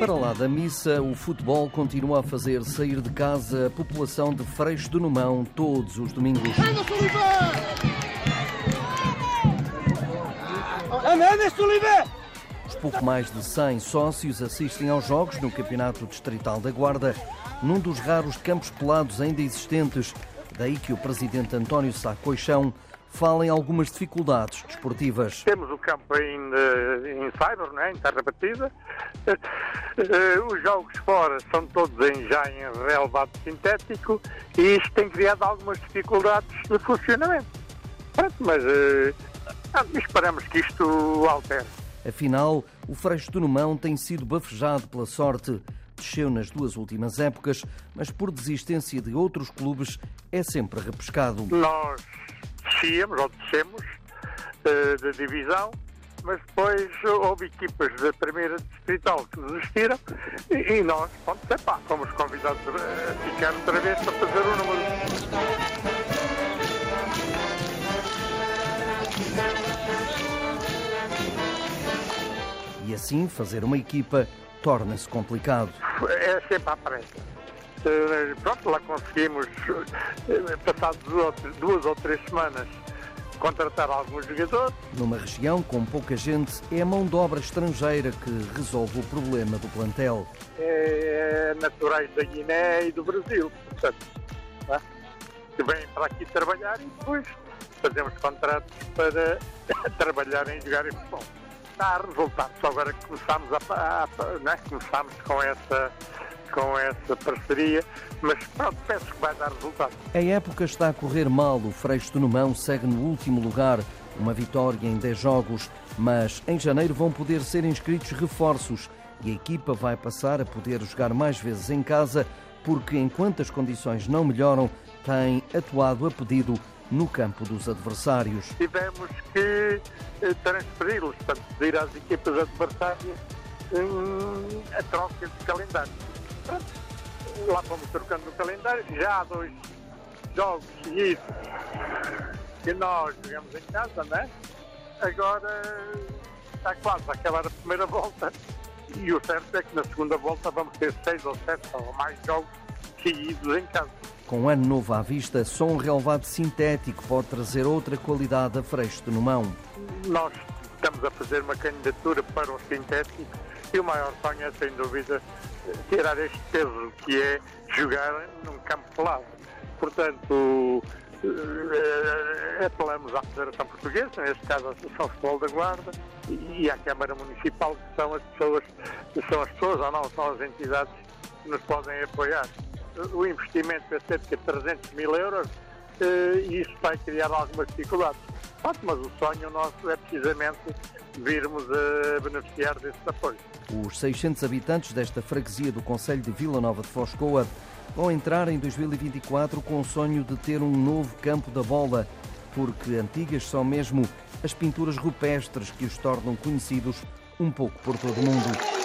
Para lá da missa, o futebol continua a fazer sair de casa a população de Freixo do Numão todos os domingos. Os pouco mais de 100 sócios assistem aos jogos no Campeonato Distrital da Guarda, num dos raros campos pelados ainda existentes. Daí que o presidente António Sá Coixão fala em algumas dificuldades desportivas. Temos o campo ainda em cyber, né, em terra batida. Eh, Os jogos fora são todos em, já em relevado sintético e isto tem criado algumas dificuldades de funcionamento. Pronto, mas eh, ah, esperamos que isto altere. Afinal, o Freixo do Numão tem sido bafejado pela sorte. Desceu nas duas últimas épocas, mas por desistência de outros clubes é sempre repescado. Nós descíamos ou descemos eh, da divisão, mas depois houve equipas da primeira distrital que desistiram e, e nós, pronto, epá, fomos convidados a ficar outra vez para fazer o número. E assim, fazer uma equipa torna-se complicado. É sempre à pressa. Eh, Pronto, lá conseguimos, eh, passado duas, ou três semanas, contratar alguns jogadores. Numa região com pouca gente, é a mão de obra estrangeira que resolve o problema do plantel. é, naturais da Guiné e do Brasil, portanto, é? que vêm para aqui trabalhar e depois fazemos contratos para trabalhar em jogar em futebol. Dá resultado, só agora que começámos, a, a, a- não é? começámos com, essa, com essa parceria, mas pronto, penso que vai dar resultado. A época está a correr mal, o Freixo do Numão segue no último lugar, uma vitória em 10 jogos, mas em janeiro vão poder ser inscritos reforços e a equipa vai passar a poder jogar mais vezes em casa, porque enquanto as condições não melhoram, tem atuado a pedido no campo dos adversários. tivemos que eh, transferi-los, portanto, pedir às equipas adversárias hum, a troca de calendário. Pronto, lá fomos trocando o calendário, já há dois jogos seguidos que nós jogamos em casa, né? Agora está quase a acabar a primeira volta e o certo é que na segunda volta vamos ter seis ou sete ou mais jogos seguidos em casa. Com ano novo à vista, só um relevado sintético pode trazer outra qualidade a Freixo do Numão. Nós estamos a fazer uma candidatura para o sintético e o maior sonho é, sem dúvida, tirar este peso que é jogar num campo pelado. Portanto, eh, apelamos à Federação Portuguesa, neste caso à Associação Futebol da Guarda, e à Câmara Municipal, que são as pessoas, são as pessoas ou não, são as entidades que nos podem apoiar. O investimento é cerca de 300 mil euros eh, e isso vai criar algumas dificuldades. Mas o sonho nosso é precisamente virmos a beneficiar desse apoio. Os 600 habitantes desta freguesia do Conselho de Vila Nova de Foscoa vão entrar em 2024 com o sonho de ter um novo campo da bola, porque antigas são mesmo as pinturas rupestres que os tornam conhecidos um pouco por todo o mundo.